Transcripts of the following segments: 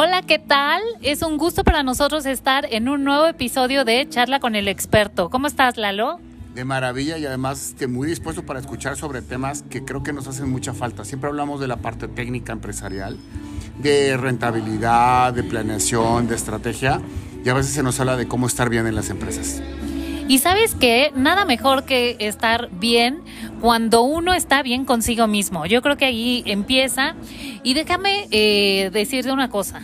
Hola, ¿qué tal? Es un gusto para nosotros estar en un nuevo episodio de Charla con el experto. ¿Cómo estás, Lalo? De maravilla y además este, muy dispuesto para escuchar sobre temas que creo que nos hacen mucha falta. Siempre hablamos de la parte técnica empresarial, de rentabilidad, de planeación, de estrategia y a veces se nos habla de cómo estar bien en las empresas. Y sabes que nada mejor que estar bien cuando uno está bien consigo mismo. Yo creo que ahí empieza. Y déjame eh, decirte una cosa.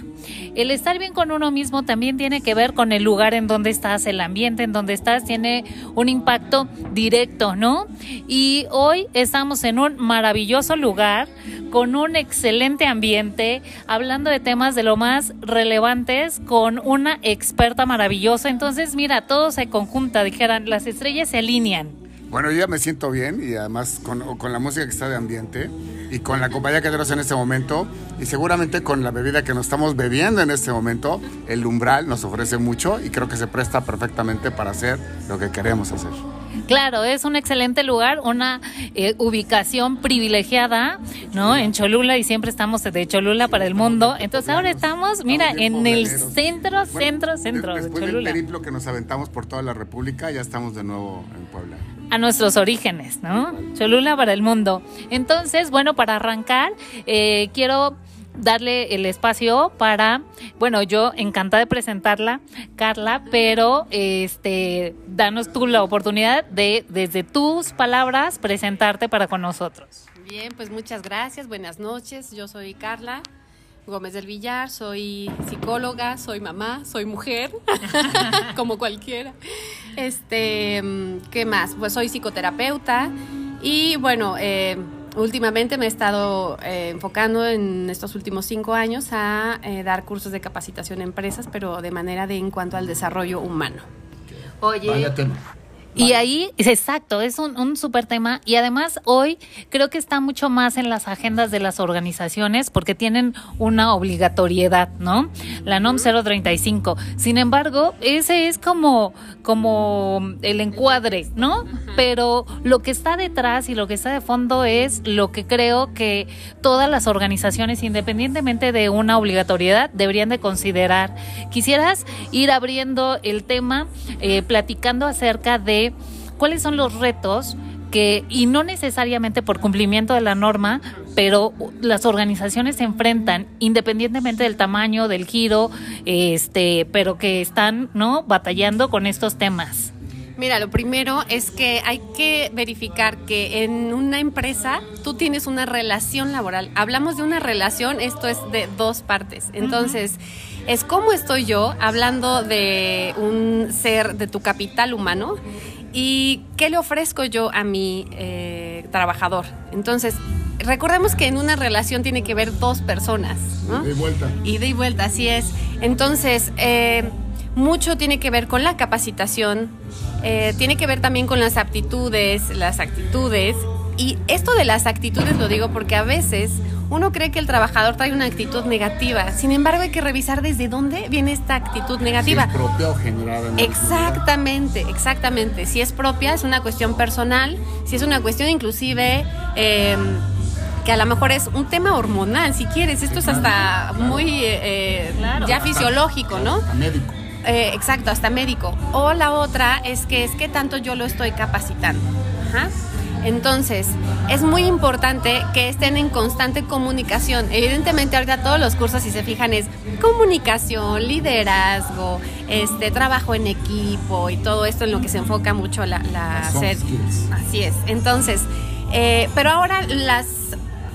El estar bien con uno mismo también tiene que ver con el lugar en donde estás, el ambiente en donde estás, tiene un impacto directo, ¿no? Y hoy estamos en un maravilloso lugar, con un excelente ambiente, hablando de temas de lo más relevantes, con una experta maravillosa. Entonces, mira, todo se conjunta, dijeran, las estrellas se alinean. Bueno, yo ya me siento bien y además con, con, la música que está de ambiente y con la compañía que tenemos en este momento y seguramente con la bebida que nos estamos bebiendo en este momento, el umbral nos ofrece mucho y creo que se presta perfectamente para hacer lo que queremos hacer. Claro, es un excelente lugar, una eh, ubicación privilegiada, ¿no? En Cholula y siempre estamos de Cholula para el mundo. Entonces ahora estamos, mira, en el centro, centro, centro de Cholula. Después del periplo que nos aventamos por toda la República, ya estamos de nuevo en Puebla a nuestros orígenes, ¿no? Cholula para el mundo. Entonces, bueno, para arrancar, eh, quiero darle el espacio para, bueno, yo encantada de presentarla, Carla, pero este, danos tú la oportunidad de, desde tus palabras, presentarte para con nosotros. Bien, pues muchas gracias, buenas noches, yo soy Carla. Gómez del Villar, soy psicóloga, soy mamá, soy mujer, como cualquiera. Este, ¿qué más? Pues soy psicoterapeuta y bueno, eh, últimamente me he estado eh, enfocando en estos últimos cinco años a eh, dar cursos de capacitación a empresas, pero de manera de en cuanto al desarrollo humano. Oye, y ahí, es exacto, es un, un súper tema. Y además hoy creo que está mucho más en las agendas de las organizaciones porque tienen una obligatoriedad, ¿no? La NOM 035. Sin embargo, ese es como, como el encuadre, ¿no? Pero lo que está detrás y lo que está de fondo es lo que creo que todas las organizaciones, independientemente de una obligatoriedad, deberían de considerar. Quisieras ir abriendo el tema, eh, platicando acerca de cuáles son los retos que, y no necesariamente por cumplimiento de la norma, pero las organizaciones se enfrentan independientemente del tamaño, del giro, este, pero que están, ¿no? batallando con estos temas. Mira, lo primero es que hay que verificar que en una empresa tú tienes una relación laboral. Hablamos de una relación, esto es de dos partes. Entonces, es cómo estoy yo hablando de un ser, de tu capital humano y qué le ofrezco yo a mi eh, trabajador. Entonces, recordemos que en una relación tiene que ver dos personas. ¿no? Y de vuelta. Y de vuelta, así es. Entonces, eh, mucho tiene que ver con la capacitación, eh, tiene que ver también con las aptitudes, las actitudes. Y esto de las actitudes lo digo porque a veces uno cree que el trabajador trae una actitud negativa. Sin embargo, hay que revisar desde dónde viene esta actitud negativa. Si es propia o generada. exactamente, exactamente. Si es propia, es una cuestión personal. Si es una cuestión inclusive... Em, que a lo mejor es un tema hormonal, si quieres. Esto es hasta muy eh, ya fisiológico, ¿no? Hasta médico. Eh, exacto, hasta médico. O la otra es que es que tanto yo lo estoy capacitando. Ajá. Entonces, es muy importante que estén en constante comunicación. Evidentemente, ahorita todos los cursos, si se fijan, es comunicación, liderazgo, este trabajo en equipo y todo esto en lo que se enfoca mucho la, la Así es. Entonces, eh, pero ahora las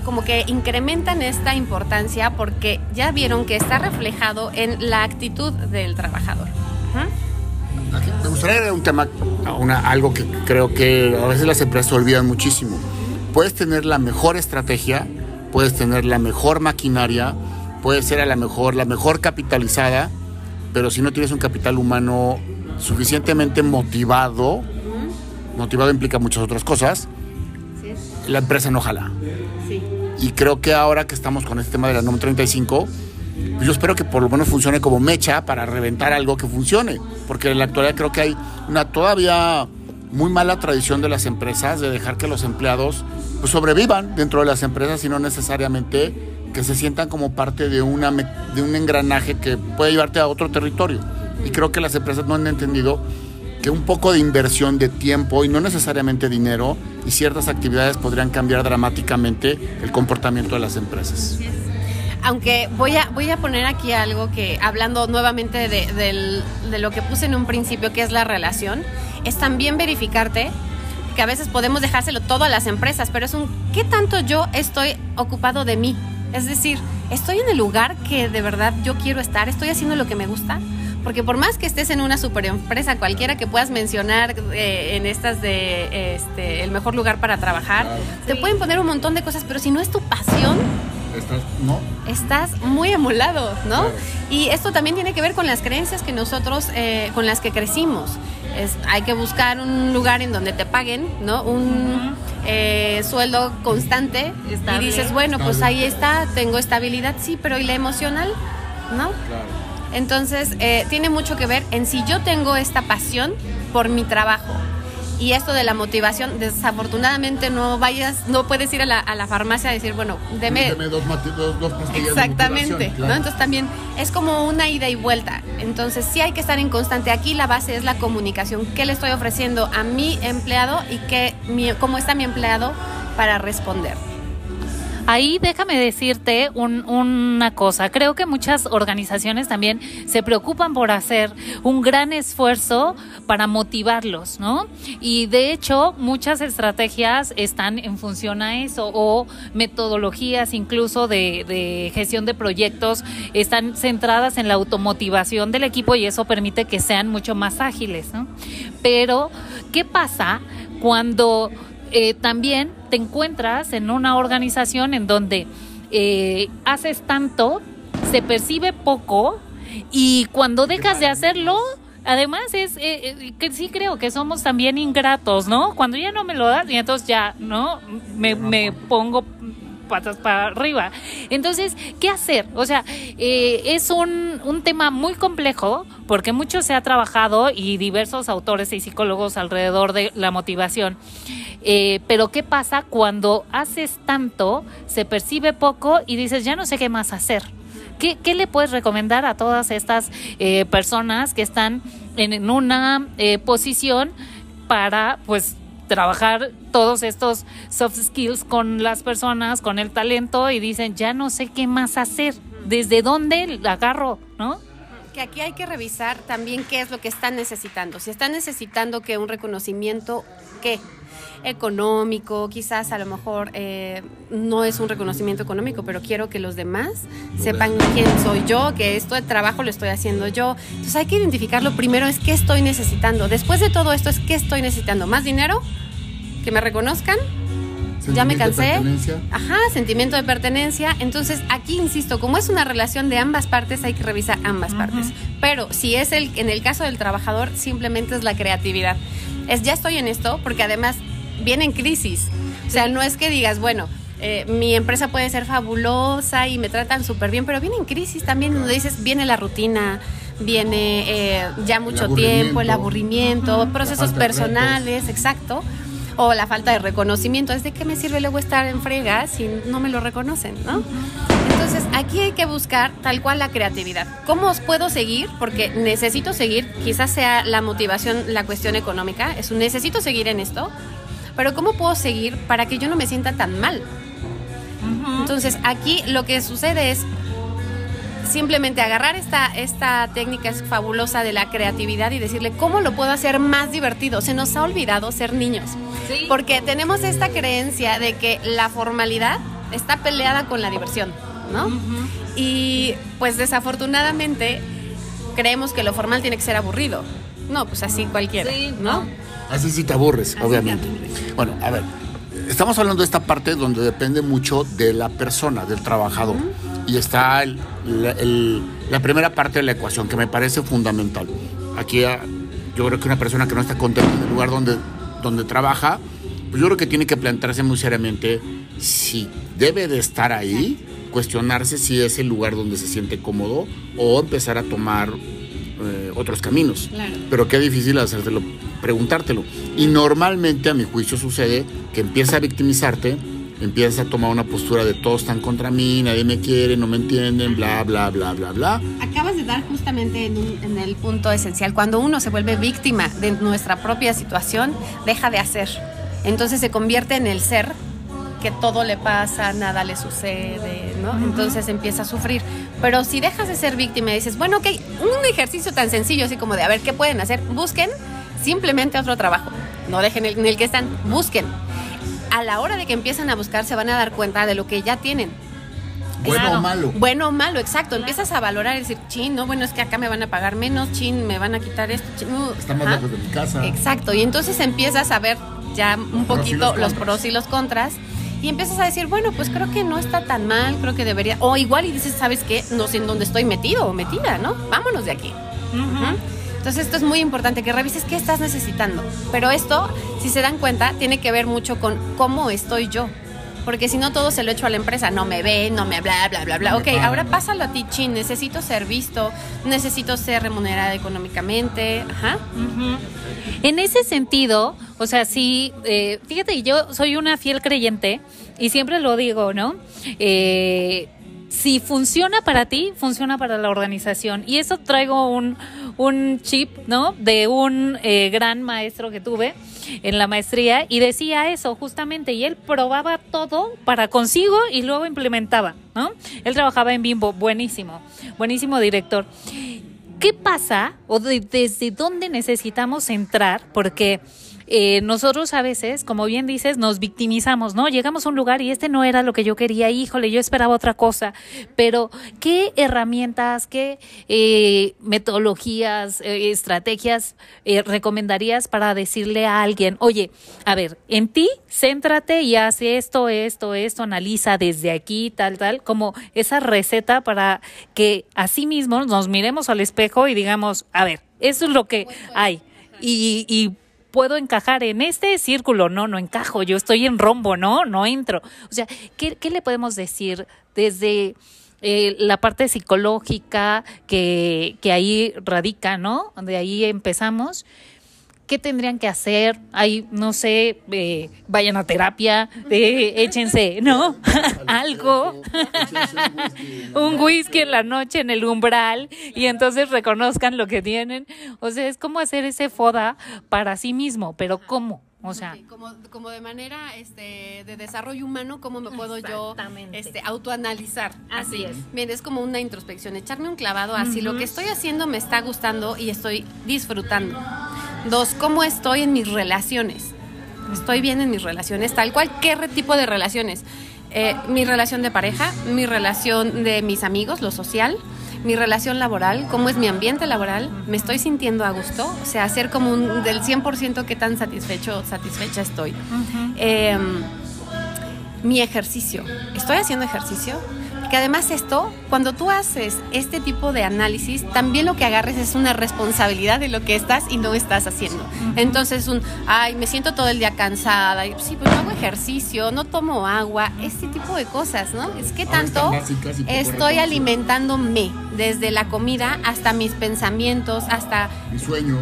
como que incrementan esta importancia porque ya vieron que está reflejado en la actitud del trabajador. Me gustaría agregar un tema, una, algo que creo que a veces las empresas olvidan muchísimo. Puedes tener la mejor estrategia, puedes tener la mejor maquinaria, puedes ser a la mejor, la mejor capitalizada, pero si no tienes un capital humano suficientemente motivado, motivado implica muchas otras cosas, la empresa no jala. Y creo que ahora que estamos con este tema de la NOM 35, pues yo espero que por lo menos funcione como mecha para reventar algo que funcione, porque en la actualidad creo que hay una todavía muy mala tradición de las empresas de dejar que los empleados pues, sobrevivan dentro de las empresas y no necesariamente que se sientan como parte de, una, de un engranaje que puede llevarte a otro territorio. Y creo que las empresas no han entendido que un poco de inversión de tiempo y no necesariamente dinero y ciertas actividades podrían cambiar dramáticamente el comportamiento de las empresas. Aunque voy a, voy a poner aquí algo que, hablando nuevamente de, de lo que puse en un principio, que es la relación, es también verificarte que a veces podemos dejárselo todo a las empresas, pero es un ¿qué tanto yo estoy ocupado de mí? Es decir, ¿estoy en el lugar que de verdad yo quiero estar? ¿Estoy haciendo lo que me gusta? Porque por más que estés en una super empresa, cualquiera que puedas mencionar eh, en estas de este, el mejor lugar para trabajar, te pueden poner un montón de cosas, pero si no es tu pasión, estás, ¿no? estás muy emulado, ¿no? Y esto también tiene que ver con las creencias que nosotros, eh, con las que crecimos. Es, hay que buscar un lugar en donde te paguen, ¿no? Un eh, sueldo constante y dices, bueno, pues ahí está, tengo estabilidad, sí, pero ¿y la emocional? ¿No? Claro. Entonces, eh, tiene mucho que ver en si yo tengo esta pasión por mi trabajo. Y esto de la motivación, desafortunadamente no vayas, no puedes ir a la, a la farmacia a decir, bueno, deme, dos, dos, Exactamente, ¿no? Entonces también es como una ida y vuelta. Entonces sí hay que estar en constante. Aquí la base es la comunicación. ¿Qué le estoy ofreciendo a mi empleado y qué, cómo está mi empleado para responder? Ahí déjame decirte una cosa. Creo que muchas organizaciones también se preocupan por hacer un gran esfuerzo para motivarlos, ¿no? Y de hecho, muchas estrategias están en función a eso o metodologías incluso de, de gestión de proyectos están centradas en la automotivación del equipo y eso permite que sean mucho más ágiles, ¿no? Pero, ¿qué pasa cuando eh, también te encuentras en una organización en donde eh, haces tanto, se percibe poco y cuando dejas de hacerlo, además es eh, que sí creo que somos también ingratos, ¿no? Cuando ya no me lo das y entonces ya, ¿no? Me, me pongo patas para arriba. Entonces, ¿qué hacer? O sea, eh, es un, un tema muy complejo porque mucho se ha trabajado y diversos autores y psicólogos alrededor de la motivación. Eh, pero ¿qué pasa cuando haces tanto, se percibe poco y dices, ya no sé qué más hacer? ¿Qué, qué le puedes recomendar a todas estas eh, personas que están en, una posición para, pues, trabajar todos estos soft skills con las personas, con el talento y dicen, ya no sé qué más hacer, desde dónde agarro, ¿no? Que aquí hay que revisar también qué es lo que están necesitando. Si están necesitando que un reconocimiento, ¿qué? económico, quizás a lo mejor eh, no es un reconocimiento económico, pero quiero que los demás sepan quién soy yo, que esto de trabajo lo estoy haciendo yo. Entonces hay que identificarlo primero es qué estoy necesitando. Después de todo esto es qué estoy necesitando. ¿Más dinero? ¿Que me reconozcan? Ya me cansé. Ajá, sentimiento de pertenencia. Entonces, aquí insisto, como es una relación de ambas partes, hay que revisar ambas partes. Pero si es el, en el caso del trabajador, simplemente es la creatividad. Es ya estoy en esto, porque además viene en crisis. O sea, no es que digas, bueno, eh, mi empresa puede ser fabulosa y me tratan súper bien, pero viene en crisis también, donde dices, viene la rutina, viene eh, ya mucho tiempo, el aburrimiento, procesos personales, exacto, o la falta de reconocimiento. ¿Es de qué me sirve luego estar en frega si no me lo reconocen, no? Entonces, aquí hay que buscar tal cual la creatividad. ¿Cómo os puedo seguir? Porque necesito seguir, quizás sea la motivación, la cuestión económica, es un necesito seguir en esto, pero ¿cómo puedo seguir para que yo no me sienta tan mal? Entonces, aquí lo que sucede es simplemente agarrar esta, esta técnica fabulosa de la creatividad y decirle cómo lo puedo hacer más divertido. Se nos ha olvidado ser niños. Porque tenemos esta creencia de que la formalidad está peleada con la diversión, ¿no? Y pues desafortunadamente creemos que lo formal tiene que ser aburrido. No, pues así cualquiera, ¿no? Así sí te aburres, obviamente. Bueno, a ver, estamos hablando de esta parte donde depende mucho de la persona, del trabajador. Y está la primera parte de la ecuación que me parece fundamental. Aquí ah, yo creo que una persona que no está contenta en el lugar donde, donde trabaja, pues yo creo que tiene que plantearse muy seriamente si debe de estar ahí, cuestionarse si es el lugar donde se siente cómodo o empezar a tomar eh, otros caminos. Pero qué difícil hacértelo, preguntártelo. Y normalmente a mi juicio sucede que empieza a victimizarte empiezas a tomar una postura de todos están contra mí, nadie me quiere, no me entienden, bla, bla, bla, bla, bla. Acabas de dar justamente en, el punto esencial. Cuando uno se vuelve víctima de nuestra propia situación, deja de hacer. Entonces se convierte en el ser que todo le pasa, nada le sucede, ¿no? Entonces empieza a sufrir. Pero si dejas de ser víctima y dices, bueno, ok, un ejercicio tan sencillo, así como de, a ver, ¿qué pueden hacer? Busquen simplemente otro trabajo. No dejen el, en el que están, busquen a la hora de que empiezan a buscar se van a dar cuenta de lo que ya tienen. Bueno o malo. Bueno o malo, exacto. Empiezas a valorar y decir, chin, no, bueno, es que acá me van a pagar menos, chin, me van a quitar esto, chin. Uh, Está más lejos de mi casa. Exacto. Y entonces empiezas a ver ya un poquito los pros y los contras. Y empiezas a decir, bueno, pues creo que no está tan mal, creo que debería. O igual y dices, ¿sabes qué? No sé en dónde estoy metido o metida, ¿no? Vámonos de aquí. Entonces esto es muy importante, que revises qué estás necesitando. Pero esto, si se dan cuenta, tiene que ver mucho con cómo estoy yo. Porque si no, todo se lo echo a la empresa. No me ve, no me bla, bla, bla, bla. Ok, ahora pásalo a ti, chin. Necesito ser visto, necesito ser remunerada económicamente. Ajá. En ese sentido, o sea, sí, eh, fíjate, yo soy una fiel creyente y siempre lo digo, ¿no? Eh, si funciona para ti, funciona para la organización. Y eso traigo un, un chip, ¿no? De un eh, gran maestro que tuve en la maestría y decía eso justamente y él probaba todo para consigo y luego implementaba, ¿no? Él trabajaba en Bimbo, buenísimo, buenísimo director. ¿Qué pasa o desde dónde necesitamos entrar? Porque eh, nosotros a veces, como bien dices, nos victimizamos, ¿no? Llegamos a un lugar y este no era lo que yo quería, híjole, yo esperaba otra cosa, pero ¿qué herramientas, qué eh, metodologías, eh, estrategias recomendarías para decirle a alguien, oye, a ver, en ti, céntrate y haz esto, esto, esto, analiza desde aquí, tal, tal, como esa receta para que así mismo nos miremos al espejo y digamos, a ver, eso es lo que hay. Y, y puedo encajar en este círculo, no, no encajo, yo estoy en rombo, no, no entro. O sea, ¿qué, le podemos decir desde eh, la parte psicológica que, que ahí radica, ¿no? De ahí empezamos qué tendrían que hacer, ahí, no sé, eh, vayan a terapia, eh, échense, ¿no? Algo, un whisky en la noche en el umbral y entonces reconozcan lo que tienen. O sea, es como hacer ese foda para sí mismo, pero ¿cómo? O sea, como, como de manera este, de desarrollo humano, ¿cómo me puedo yo este, autoanalizar? Así, es. Bien, es como una introspección, echarme un clavado así, lo que estoy haciendo me está gustando y estoy disfrutando. Dos, ¿cómo estoy en mis relaciones? ¿Estoy bien en mis relaciones? Tal cual, ¿qué tipo de relaciones? Eh, mi relación de pareja, mi relación de mis amigos, lo social, mi relación laboral, cómo es mi ambiente laboral, me estoy sintiendo a gusto, o sea, hacer como un del 100% qué tan satisfecho satisfecha estoy. Em, mi ejercicio, ¿estoy haciendo ejercicio? Que además esto, cuando tú haces este tipo de análisis, también lo que agarres es una responsabilidad de lo que estás y no estás haciendo. Entonces, un, ay, me siento todo el día cansada, y, sí, pues no hago ejercicio, no tomo agua, este tipo de cosas, ¿no? Es que tanto estoy alimentándome desde la comida hasta mis pensamientos, hasta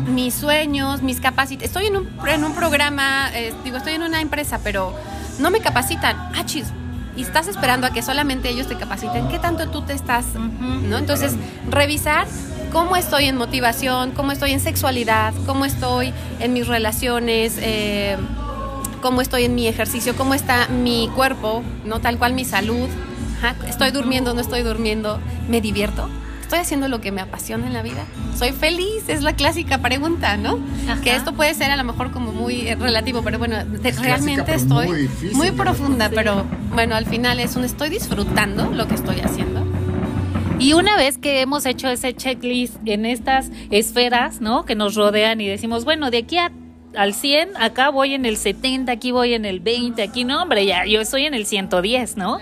mis sueños, mis capacidades. Estoy en un, en un programa, eh, digo, estoy en una empresa, pero no me capacitan. Ah, chis, y estás esperando a que solamente ellos te capaciten, ¿qué tanto tú te estás? ¿no? Entonces, revisar cómo estoy en motivación, cómo estoy en sexualidad, cómo estoy en mis relaciones, eh, cómo estoy en mi ejercicio, cómo está mi cuerpo, ¿no? Tal cual mi salud. estoy durmiendo, no estoy durmiendo, me divierto. ¿Estoy haciendo lo que me apasiona en la vida? ¿Soy feliz? Es la clásica pregunta, ¿no? Que esto puede ser a lo mejor como muy eh, relativo, pero bueno, realmente estoy muy, profunda, pero bueno, al final es un estoy disfrutando lo que estoy haciendo. Y una vez que hemos hecho ese checklist en estas esferas, ¿no? Que nos rodean y decimos, bueno, de aquí al 100, acá voy en el 70, aquí voy en el 20, aquí no, hombre, ya yo estoy en el 110, ¿no?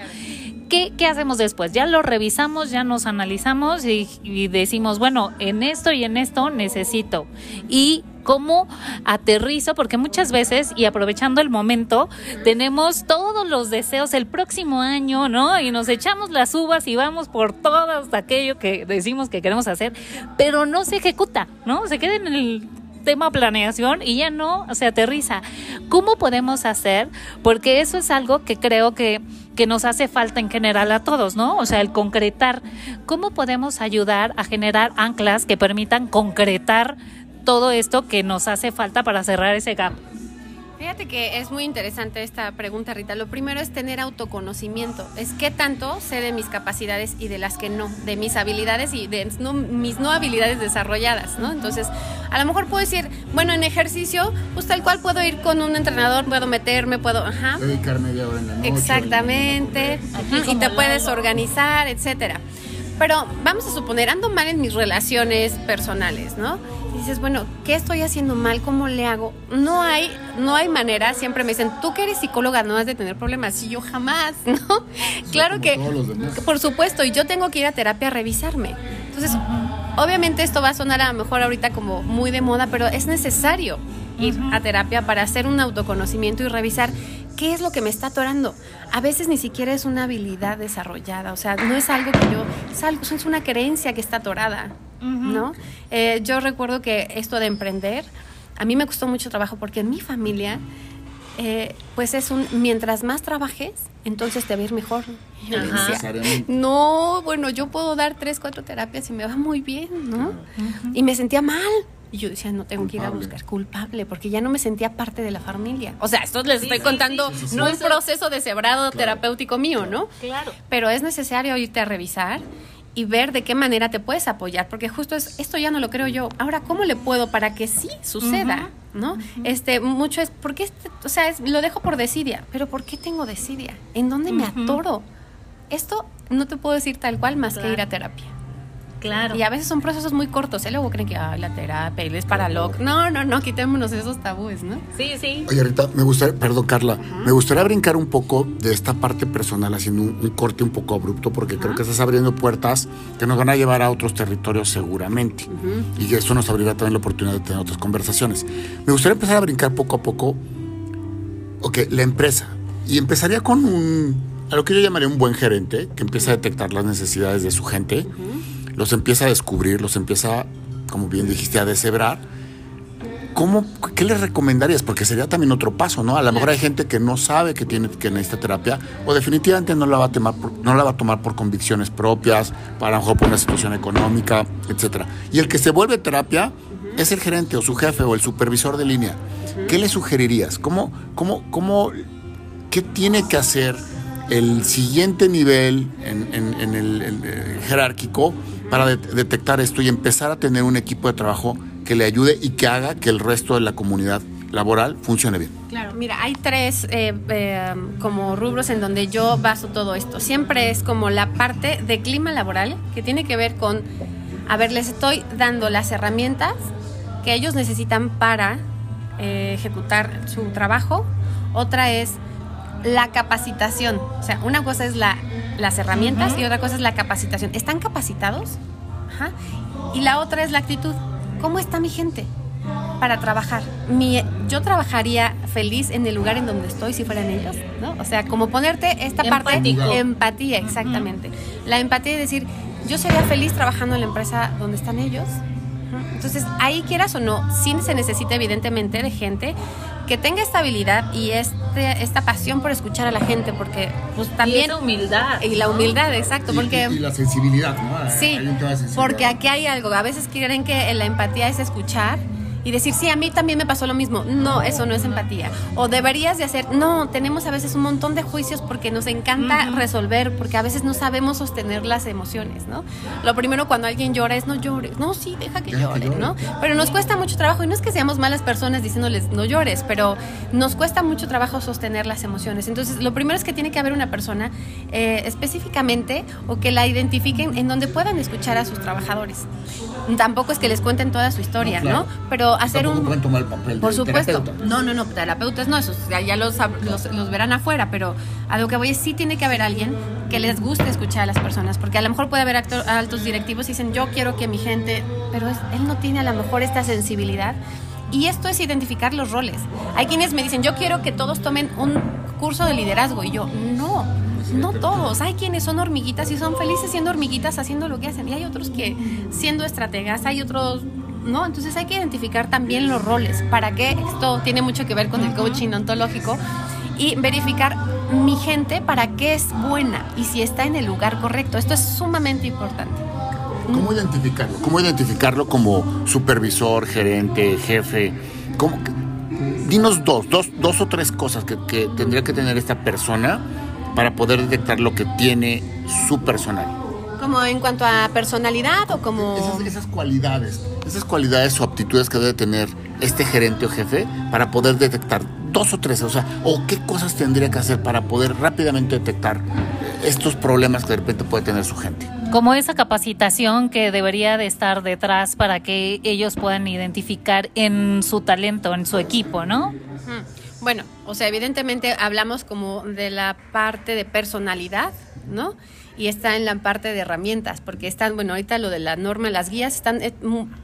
¿Qué, hacemos después? Ya lo revisamos, ya nos analizamos y, decimos, bueno, en esto y en esto necesito. Y cómo aterrizo, porque muchas veces, y aprovechando el momento, tenemos todos los deseos el próximo año, ¿no? Y nos echamos las uvas y vamos por todo aquello que decimos que queremos hacer, pero no se ejecuta, ¿no? Se queda en el tema planeación y ya no se aterriza. ¿Cómo podemos hacer? Porque eso es algo que creo que, que nos hace falta en general a todos, ¿no? O sea, el concretar. ¿Cómo podemos ayudar a generar anclas que permitan concretar todo esto que nos hace falta para cerrar ese gap? Fíjate que es muy interesante esta pregunta, Rita. Lo primero es tener autoconocimiento. Es qué tanto sé de mis capacidades y de las que no, de mis habilidades y de mis no habilidades desarrolladas, ¿no? Entonces, a lo mejor puedo decir, bueno, en ejercicio, pues tal cual puedo ir con un entrenador, puedo meterme, puedo, ajá. Dedicar media hora en la noche. Exactamente. Y te puedes organizar, etcétera. Pero vamos a suponer, ando mal en mis relaciones personales, ¿no? Dices, bueno, ¿qué estoy haciendo mal? ¿Cómo le hago? No hay, no hay manera. Siempre me dicen, tú que eres psicóloga no has de tener problemas. Y yo jamás, ¿no? claro que, por supuesto, y yo tengo que ir a terapia a revisarme. Entonces, obviamente esto va a sonar a lo mejor ahorita como muy de moda, pero es necesario ir a terapia para hacer un autoconocimiento y revisar qué es lo que me está atorando. A veces ni siquiera es una habilidad desarrollada, o sea, no es algo que yo, es, algo, es una creencia que está atorada. ¿no? Eh, yo recuerdo que esto de emprender, a mí me costó mucho trabajo porque en mi familia, eh, pues es un, mientras más trabajes, entonces te va a ir mejor. no, bueno, yo puedo dar tres, cuatro terapias y me va muy bien, ¿no? Y me sentía mal. Y yo decía, no tengo que ir a buscar culpable, porque ya no me sentía parte de la familia. O sea, esto les estoy contando, no es un proceso de cebrado terapéutico mío, ¿no? Claro. Pero es necesario irte a revisar y ver de qué manera te puedes apoyar, porque justo es, esto ya no lo creo yo. Ahora, ¿cómo le puedo para que sí suceda? ¿No? Este, mucho es, porque este, o sea, lo dejo por desidia, pero ¿por qué tengo desidia? ¿En dónde me atoro? Esto no te puedo decir tal cual más que ir a terapia. Claro. Y a veces son procesos muy cortos, ¿eh? Luego creen que, ay, la terapia, es para loco. No, no, no, quitémonos esos tabúes, ¿no? Sí, sí. Oye, Rita, me gustaría, perdón, Carla, me gustaría brincar un poco de esta parte personal, haciendo un, corte un poco abrupto, porque creo que estás abriendo puertas que nos van a llevar a otros territorios seguramente. Y que eso nos abrirá también la oportunidad de tener otras conversaciones. Me gustaría empezar a brincar poco a poco, ok, la empresa. Y empezaría con un, a lo que yo llamaría un buen gerente, que empieza a detectar las necesidades de su gente los empieza a descubrir, los empieza, como bien dijiste, a deshebrar. ¿Cómo, ¿Qué le recomendarías? Porque sería también otro paso, ¿no? A lo mejor hay gente que no sabe que tiene que necesita terapia o definitivamente no la va a tomar por, no la va a tomar por convicciones propias, para a lo mejor por una situación económica, etcétera. Y el que se vuelve terapia es el gerente o su jefe o el supervisor de línea. ¿Qué le sugerirías? ¿Cómo, cómo, cómo, qué tiene que hacer el siguiente nivel en, el, eh, jerárquico para detectar esto y empezar a tener un equipo de trabajo que le ayude y que haga que el resto de la comunidad laboral funcione bien. Claro, mira, hay tres eh, eh, como rubros en donde yo baso todo esto. Siempre es como la parte de clima laboral, que tiene que ver con, a ver, les estoy dando las herramientas que ellos necesitan para eh, ejecutar su trabajo. Otra es la capacitación. O sea, una cosa es la las herramientas y otra cosa es la capacitación. ¿Están capacitados? Y la otra es la actitud. ¿Cómo está mi gente para trabajar? Mi, yo trabajaría feliz en el lugar en donde estoy si fueran ellos, ¿no? O sea, como ponerte esta parte parte empatía, exactamente. La empatía es decir, yo sería feliz trabajando en la empresa donde están ellos. Entonces, ahí quieras o no, sí se necesita evidentemente de gente que tenga estabilidad y este, esta pasión por escuchar a la gente, porque pues también... Y humildad. Y la humildad, exacto, porque... Y, la sensibilidad, ¿no? Sí, porque aquí hay algo, a veces creen que la empatía es escuchar y decir, sí, a mí también me pasó lo mismo. No, eso no es empatía. O deberías de hacer, no, tenemos a veces un montón de juicios porque nos encanta resolver, porque a veces no sabemos sostener las emociones, ¿no? Lo primero cuando alguien llora es no llores, no, sí, deja que llore, ¿no? Pero nos cuesta mucho trabajo y no es que seamos malas personas diciéndoles no llores, pero nos cuesta mucho trabajo sostener las emociones. Entonces, lo primero es que tiene que haber una persona eh, específicamente o que la identifiquen en donde puedan escuchar a sus trabajadores. Tampoco es que les cuenten toda su historia, ¿no? Pero hacer un... Pueden tomar el papel Por supuesto. No, no, no, terapeutas no, eso ya, los, los, verán afuera, pero a lo que voy es sí tiene que haber alguien que les guste escuchar a las personas, porque a lo mejor puede haber altos directivos y dicen, yo quiero que mi gente, pero él no tiene a lo mejor esta sensibilidad. Y esto es identificar los roles. Hay quienes me dicen, yo quiero que todos tomen un curso de liderazgo, y yo, no. No todos, hay quienes son hormiguitas y son felices siendo hormiguitas haciendo lo que hacen y hay otros que siendo estrategas, hay otros ¿no? Entonces hay que identificar también los roles. ¿Para qué? Esto tiene mucho que ver con el coaching ontológico y verificar mi gente para qué es buena y si está en el lugar correcto. Esto es sumamente importante. ¿Cómo identificarlo? ¿Cómo identificarlo como supervisor, gerente, jefe? ¿Cómo? Dinos dos, dos, dos o tres cosas que, que tendría que tener esta persona para poder detectar lo que tiene su personal. ¿Como en cuanto a personalidad o como...? Esas, esas, cualidades, esas cualidades o aptitudes que debe tener este gerente o jefe para poder detectar dos o tres, o sea, o qué cosas tendría que hacer para poder rápidamente detectar estos problemas que de repente puede tener su gente. Como esa capacitación que debería de estar detrás para que ellos puedan identificar en su talento, en su equipo, ¿no? Bueno, o sea, evidentemente hablamos como de la parte de personalidad, ¿no? Y está en la parte de herramientas, porque están, bueno, ahorita lo de la norma, las guías están eh,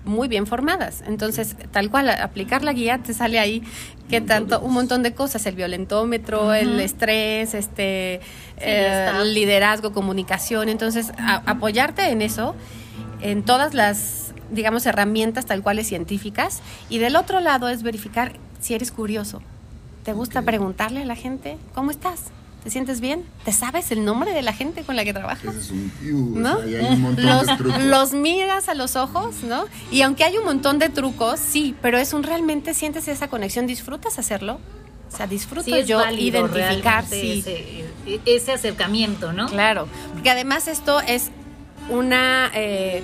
muy bien formadas. Entonces, tal cual, aplicar la guía te sale ahí que tanto, un montón de cosas, el violentómetro, el estrés, este, eh, liderazgo, comunicación. Entonces, apoyarte en eso, en todas las, digamos, herramientas tal cuales científicas. Y del otro lado es verificar si eres curioso. ¿Te gusta preguntarle a la gente cómo estás? ¿Te sientes bien? ¿Te sabes el nombre de la gente con la que trabajas? Es un, ¿No? los, los, miras a los ojos, ¿no? Y aunque hay un montón de trucos, sí, pero es un realmente sientes esa conexión, disfrutas hacerlo. O sea, disfruto yo identificar ese, ese, acercamiento, ¿no? Claro, porque además esto es una, eh,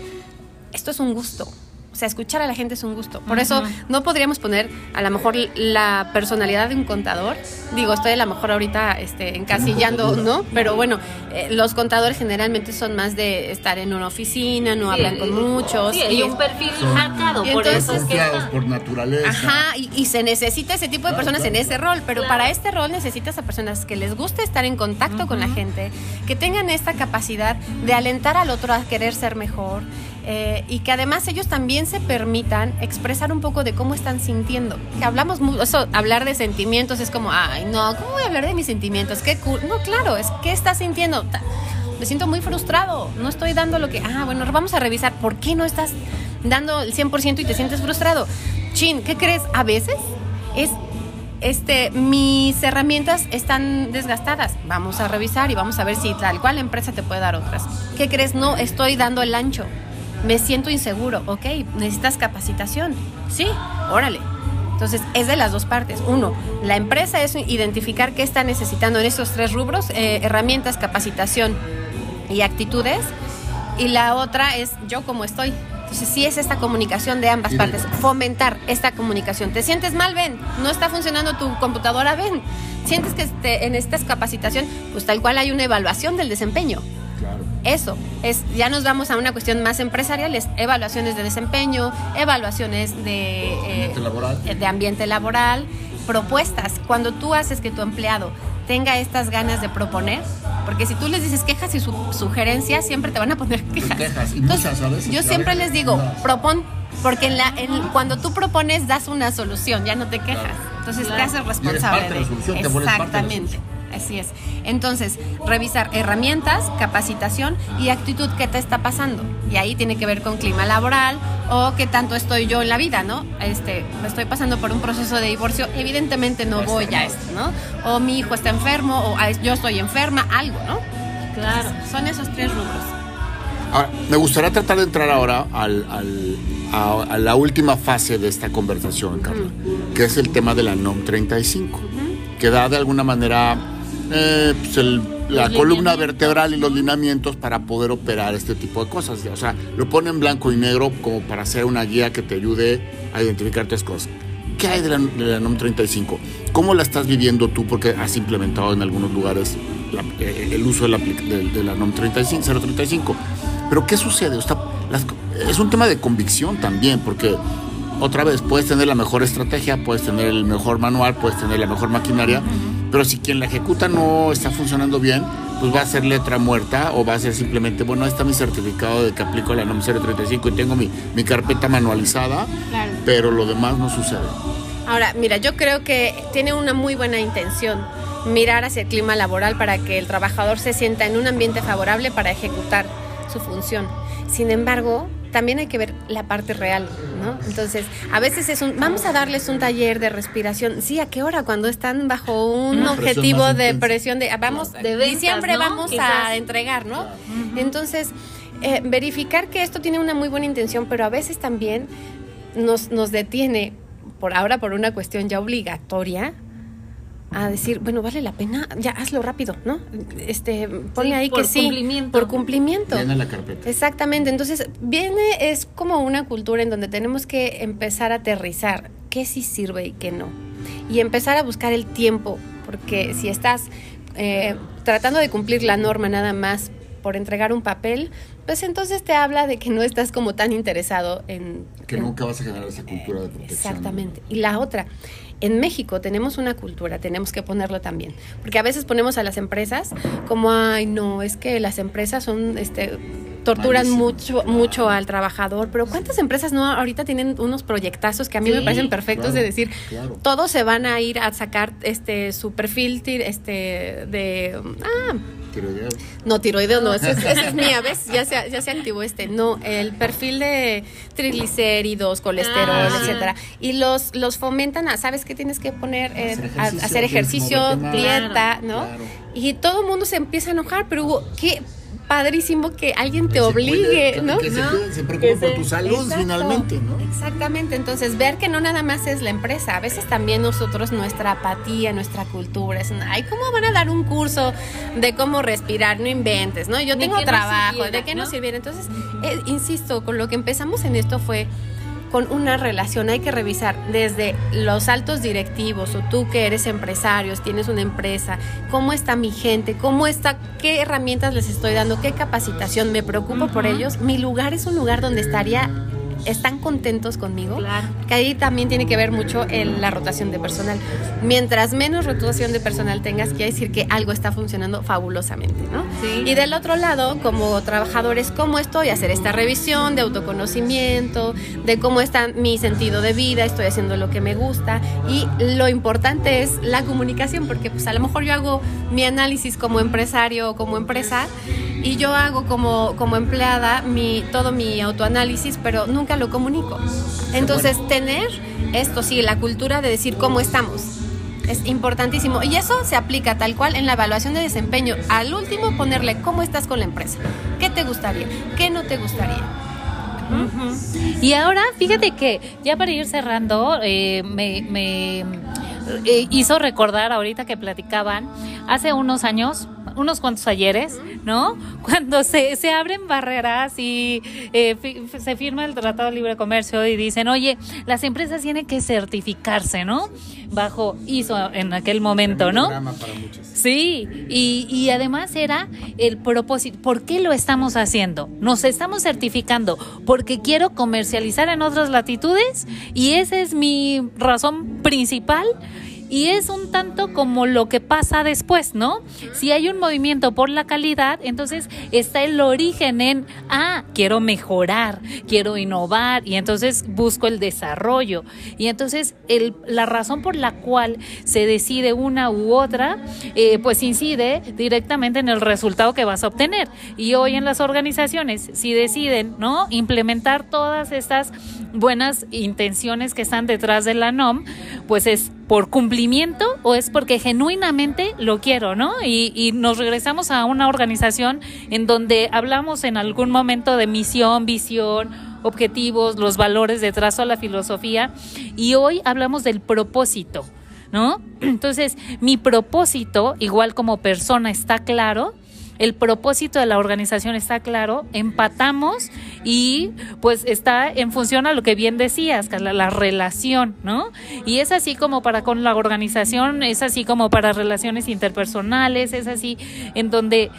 esto es un gusto. O sea, escuchar a la gente es un gusto. Por eso no podríamos poner a lo mejor la personalidad de un contador. Digo, estoy a lo mejor ahorita este, encasillando, ¿no? Pero bueno, eh, los contadores generalmente son más de estar en una oficina, no hablan con muchos. Sí, y un perfil marcado, por eso es que por naturaleza. Ajá, y, y, se necesita ese tipo de personas en ese rol, pero para este rol necesitas a personas que les guste estar en contacto con la gente, que tengan esta capacidad de alentar al otro a querer ser mejor, eh, y que además ellos también se permitan expresar un poco de cómo están sintiendo. Que hablamos mucho, eso, hablar de sentimientos es como, ay, no, ¿cómo voy a hablar de mis sentimientos? ¿Qué no, claro, es ¿qué estás sintiendo? Me siento muy frustrado, no estoy dando lo que, ah, bueno, vamos a revisar, ¿por qué no estás dando el 100% y te sientes frustrado? Chin, ¿qué crees? A veces es este, mis herramientas están desgastadas. Vamos a revisar y vamos a ver si tal cual empresa te puede dar otras. ¿Qué crees? No, estoy dando el ancho me siento inseguro, ok, necesitas capacitación, sí, órale. Entonces, es de las dos partes. Uno, la empresa es identificar qué está necesitando en estos tres rubros, eh, herramientas, capacitación y actitudes. Y la otra es yo como estoy. Entonces, sí es esta comunicación de ambas partes, fomentar esta comunicación. ¿Te sientes mal? Ven, no está funcionando tu computadora, ven. ¿Sientes que en esta capacitación, pues tal cual hay una evaluación del desempeño? Eso, es, ya nos vamos a una cuestión más empresarial, es evaluaciones de desempeño, evaluaciones de, ambiente laboral. de ambiente laboral, propuestas. Cuando tú haces que tu empleado tenga estas ganas de proponer, porque si tú les dices quejas y su, sugerencias, siempre te van a poner quejas. quejas y muchas, ¿sabes? Yo siempre les digo, propon, porque en la, cuando tú propones das una solución, ya no te quejas. Entonces te haces responsable. de, Exactamente. Así es. Entonces, revisar herramientas, capacitación y actitud que te está pasando. Y ahí tiene que ver con clima laboral o qué tanto estoy yo en la vida, ¿no? Este, me estoy pasando por un proceso de divorcio, evidentemente no voy a esto, ¿no? O mi hijo está enfermo o yo estoy enferma, algo, ¿no? Claro. son esos tres rubros. Ahora, me gustaría tratar de entrar ahora al, a, la última fase de esta conversación, Carla, que es el tema de la NOM 35, que da de alguna manera eh, pues la columna vertebral y los lineamientos para poder operar este tipo de cosas. O sea, lo pone en blanco y negro como para hacer una guía que te ayude a identificar tres cosas. ¿Qué hay de la, NOM 35? ¿Cómo la estás viviendo tú? Porque has implementado en algunos lugares eh, el uso de la, de, la NOM 35, 035. Pero ¿qué sucede? es un tema de convicción también, porque otra vez, puedes tener la mejor estrategia, puedes tener el mejor manual, puedes tener la mejor maquinaria, pero si quien la ejecuta no está funcionando bien, pues va a ser letra muerta o va a ser simplemente, bueno, ahí está mi certificado de que aplico la NOM 035 y tengo mi, mi carpeta manualizada, pero lo demás no sucede. Ahora, mira, yo creo que tiene una muy buena intención mirar hacia el clima laboral para que el trabajador se sienta en un ambiente favorable para ejecutar su función. Sin embargo, también hay que ver la parte real, ¿no? Entonces, a veces es un, vamos a darles un taller de respiración. Sí, ¿a qué hora? Cuando están bajo un objetivo de presión de, vamos, de diciembre vamos a entregar, ¿no? Entonces, eh, verificar que esto tiene una muy buena intención, pero a veces también nos, nos detiene, por ahora por una cuestión ya obligatoria, a decir, bueno, vale la pena, ya hazlo rápido, ¿no? Este, pone ahí que sí, por cumplimiento. Viene la carpeta. Exactamente, entonces viene, es como una cultura en donde tenemos que empezar a aterrizar qué sí sirve y qué no. Y empezar a buscar el tiempo, porque si estás eh, tratando de cumplir la norma nada más por entregar un papel, pues entonces te habla de que no estás como tan interesado en... Que nunca vas a generar esa cultura de protección. Exactamente. Y la otra, en México tenemos una cultura, tenemos que ponerlo también, porque a veces ponemos a las empresas como, ay, no, es que las empresas son, este, torturan mucho, mucho al trabajador, pero ¿cuántas empresas no ahorita tienen unos proyectazos que a mí me parecen perfectos de decir, todos se van a ir a sacar este su perfil este de ah, Tiroideo. No, tiroideo no, ese es, mía, ¿ves? Ya se, ya se activó este. No, el perfil de triglicéridos, colesterol, ah, etcétera. Y los, los fomentan a, ¿sabes qué tienes que poner? hacer ejercicio, dieta, ¿no? Y todo el mundo se empieza a enojar, pero ¿qué? Padrísimo que alguien te obligue, ¿no? Que se, preocupe por tu salud finalmente, ¿no? Exactamente, entonces ver que no nada más es la empresa, a veces también nosotros nuestra apatía, nuestra cultura, es, ay, ¿cómo van a dar un curso de cómo respirar? No inventes, ¿no? Yo tengo trabajo, ¿de qué nos sirviera? Entonces, eh, insisto, con lo que empezamos en esto fue con una relación. Hay que revisar desde los altos directivos o tú que eres empresario, tienes una empresa, cómo está mi gente, cómo está, qué herramientas les estoy dando, qué capacitación, me preocupo por ellos. Mi lugar es un lugar donde estaría están contentos conmigo. Claro. Que ahí también tiene que ver mucho en la rotación de personal. Mientras menos rotación de personal tengas, quiere decir que algo está funcionando fabulosamente, ¿no? Y del otro lado, como trabajadores, ¿cómo estoy? Hacer esta revisión de autoconocimiento, de cómo está mi sentido de vida, estoy haciendo lo que me gusta. Y lo importante es la comunicación, porque pues a lo mejor yo hago mi análisis como empresario o como empresa y yo hago como, como empleada mi, todo mi autoanálisis, pero nunca lo comunico. Entonces, tener esto, sí, la cultura de decir cómo estamos. Es importantísimo. Y eso se aplica tal cual en la evaluación de desempeño. Al último, ponerle cómo estás con la empresa. ¿Qué te gustaría? ¿Qué no te gustaría? Y ahora, fíjate que ya para ir cerrando, eh, me, me eh, hizo recordar ahorita que platicaban, hace unos años, unos cuantos ayeres, ¿no? Cuando se, se abren barreras y eh, se firma el Tratado de Libre Comercio y dicen, oye, las empresas tienen que certificarse, ¿no? Bajo ISO en aquel momento, ¿no? Sí, y, y además era el propósito, ¿por qué lo estamos haciendo? Nos estamos certificando porque quiero comercializar en otras latitudes y esa es mi razón principal y es un tanto como lo que pasa después, ¿no? Si hay un movimiento por la calidad, entonces está el origen en, ah, quiero mejorar, quiero innovar y entonces busco el desarrollo. Y entonces el, la razón por la cual se decide una u otra, eh, pues incide directamente en el resultado que vas a obtener. Y hoy en las organizaciones, si deciden, ¿no? Implementar todas estas buenas intenciones que están detrás de la NOM, pues es por cumplimiento o es porque genuinamente lo quiero, ¿no? Y, nos regresamos a una organización en donde hablamos en algún momento de misión, visión, objetivos, los valores detrás de la filosofía y hoy hablamos del propósito, ¿no? Entonces, mi propósito, igual como persona, está claro el propósito de la organización está claro, empatamos y pues está en función a lo que bien decías, la, la relación, ¿no? Y es así como para con la organización, es así como para relaciones interpersonales, es así en donde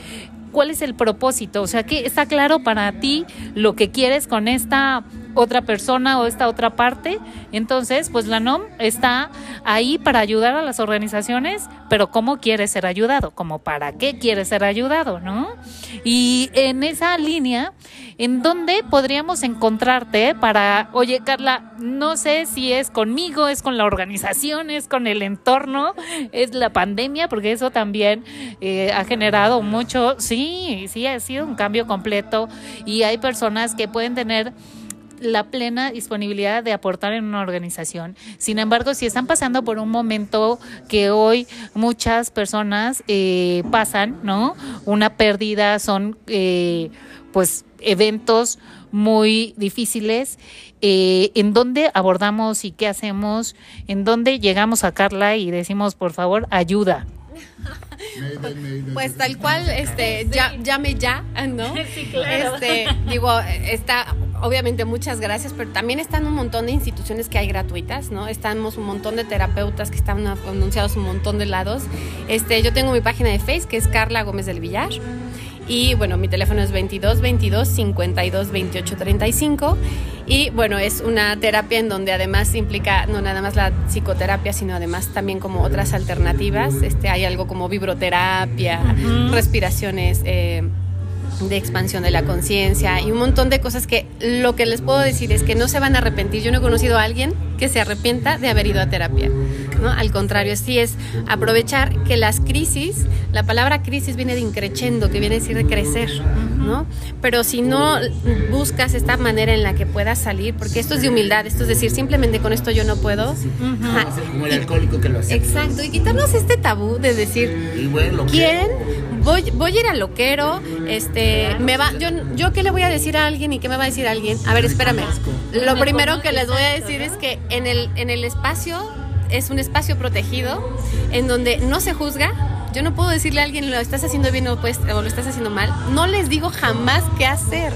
¿cuál es el propósito? O sea, que está claro para ti lo que quieres con esta otra persona o esta otra parte. Entonces, pues la NOM está ahí para ayudar a las organizaciones, pero ¿cómo quiere ser ayudado? ¿Como para qué quiere ser ayudado? ¿No? Y en esa línea, ¿en dónde podríamos encontrarte para, oye Carla, no sé si es conmigo, es con la organización, es con el entorno, es la pandemia, porque eso también eh, ha generado mucho, sí, sí, ha sido un cambio completo y hay personas que pueden tener la plena disponibilidad de aportar en una organización. Sin embargo, si están pasando por un momento que hoy muchas personas eh, pasan, ¿no? Una pérdida, son eh, pues eventos muy difíciles, eh, en dónde abordamos y qué hacemos, en dónde llegamos a Carla y decimos, por favor, ayuda. Pues tal cual, este, ya, llame ya, ¿no? Este, digo, está, obviamente muchas gracias, pero también están un montón de instituciones que hay gratuitas, ¿no? Estamos un montón de terapeutas que están anunciados un montón de lados. Este, yo tengo mi página de Facebook que es Carla Gómez del Villar. Y bueno, mi teléfono es 22 22 52 28 35. Y bueno, es una terapia en donde además implica no nada más la psicoterapia, sino además también como otras alternativas. Este, hay algo como vibroterapia, respiraciones. Eh, de expansión de la conciencia y un montón de cosas que lo que les puedo decir es que no se van a arrepentir. Yo no he conocido a alguien que se arrepienta de haber ido a terapia. ¿no? Al contrario, sí es aprovechar que las crisis, la palabra crisis viene de increchendo, que viene a decir de crecer, ¿no? Pero si no buscas esta manera en la que puedas salir, porque esto es de humildad, esto es decir, simplemente con esto yo no puedo. Como el alcohólico que lo hace. Exacto, y quitarnos este tabú de decir, ¿quién? Voy, voy a ir al loquero, este, me va, yo, yo qué le voy a decir a alguien y qué me va a decir alguien. A ver, espérame. Lo primero que les voy a decir es que en el, en el espacio es un espacio protegido en donde no se juzga. Yo no puedo decirle a alguien lo estás haciendo bien o, pues, o lo estás haciendo mal. No les digo jamás qué hacer.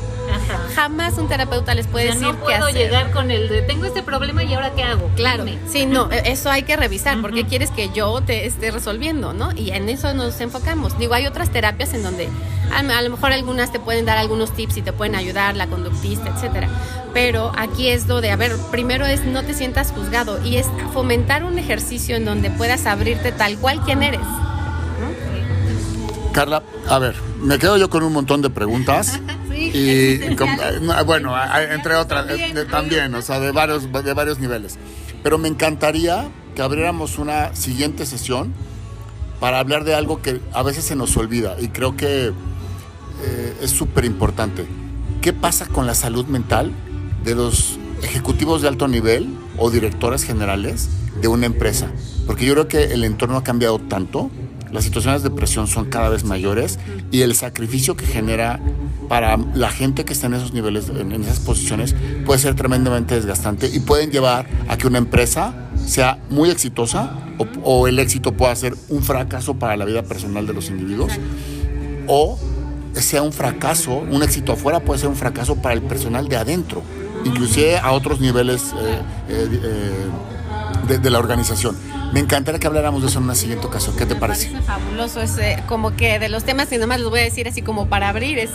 Jamás un terapeuta les puede decir no puedo llegar con el de tengo este problema y ahora qué hago. Claro, sí, no, e, eso hay que revisar porque quieres que yo te esté resolviendo, ¿no? Y en eso nos enfocamos. Digo, hay otras terapias en donde a, lo mejor algunas te pueden dar algunos tips y te pueden ayudar, la conductista, etcétera. Pero aquí es lo de, a ver, primero es no te sientas juzgado y es fomentar un ejercicio en donde puedas abrirte tal cual quien eres. Carla, a ver, me quedo yo con un montón de preguntas. y bueno, entre otras también, o sea, de varios de varios niveles. Pero me encantaría que abriéramos una siguiente sesión para hablar de algo que a veces se nos olvida y creo que eh, es súper importante. ¿Qué pasa con la salud mental de los ejecutivos de alto nivel o directores generales de una empresa? Porque yo creo que el entorno ha cambiado tanto las situaciones de presión son cada vez mayores y el sacrificio que genera para la gente que está en esos niveles, en esas posiciones, puede ser tremendamente desgastante y pueden llevar a que una empresa sea muy exitosa o, el éxito pueda ser un fracaso para la vida personal de los individuos o sea un fracaso, un éxito afuera puede ser un fracaso para el personal de adentro, inclusive a otros niveles eh, eh, eh, de la organización. Me encantaría que habláramos de eso en una siguiente ocasión. ¿Qué te parece? parece fabuloso. Es eh, como que de los temas, y nomás los voy a decir así como para abrir, es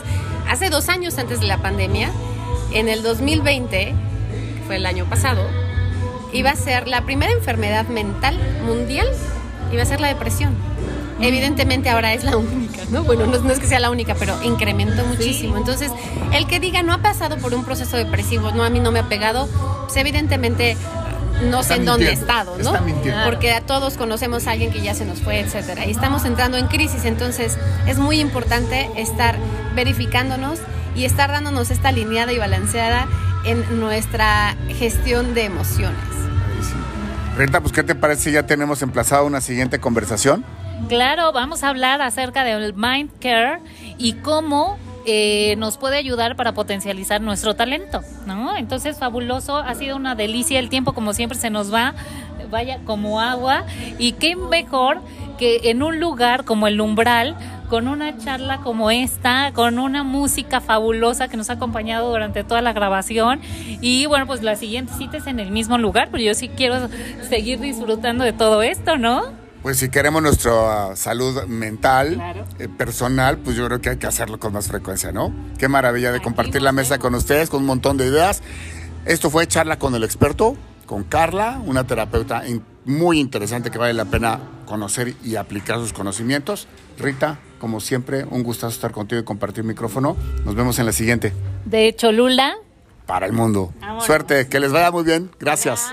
hace dos años antes de la pandemia, en el 2020, que fue el año pasado, iba a ser la primera enfermedad mental mundial, iba a ser la depresión. Evidentemente ahora es la única, ¿no? Bueno, no, es que sea la única, pero incrementó muchísimo. Entonces, el que diga no ha pasado por un proceso depresivo, no, a mí no me ha pegado, pues evidentemente no sé en dónde he estado, ¿no? Porque a todos conocemos a alguien que ya se nos fue, etcétera. Y estamos entrando en crisis, entonces es muy importante estar verificándonos y estar dándonos esta alineada y balanceada en nuestra gestión de emociones. Rita, pues ¿qué te parece si ya tenemos emplazado una siguiente conversación? Claro, vamos a hablar acerca del mind care y cómo eh, nos puede ayudar para potencializar nuestro talento, ¿no? Entonces, fabuloso, ha sido una delicia, el tiempo como siempre se nos va, vaya como agua, y qué mejor que en un lugar como el umbral, con una charla como esta, con una música fabulosa que nos ha acompañado durante toda la grabación. Y bueno, pues la siguiente cita es en el mismo lugar, pero yo sí quiero seguir disfrutando de todo esto, ¿no? Pues si queremos nuestra salud mental, eh, personal, pues yo creo que hay que hacerlo con más frecuencia, ¿no? Qué maravilla de compartir la mesa con ustedes, con un montón de ideas. Esto fue Charla con el experto, con Carla, una terapeuta muy interesante que vale la pena conocer y aplicar sus conocimientos. Rita, como siempre, un gustazo estar contigo y compartir micrófono. Nos vemos en la siguiente. De hecho, Lula. Para el mundo. Suerte, que les vaya muy bien. Gracias.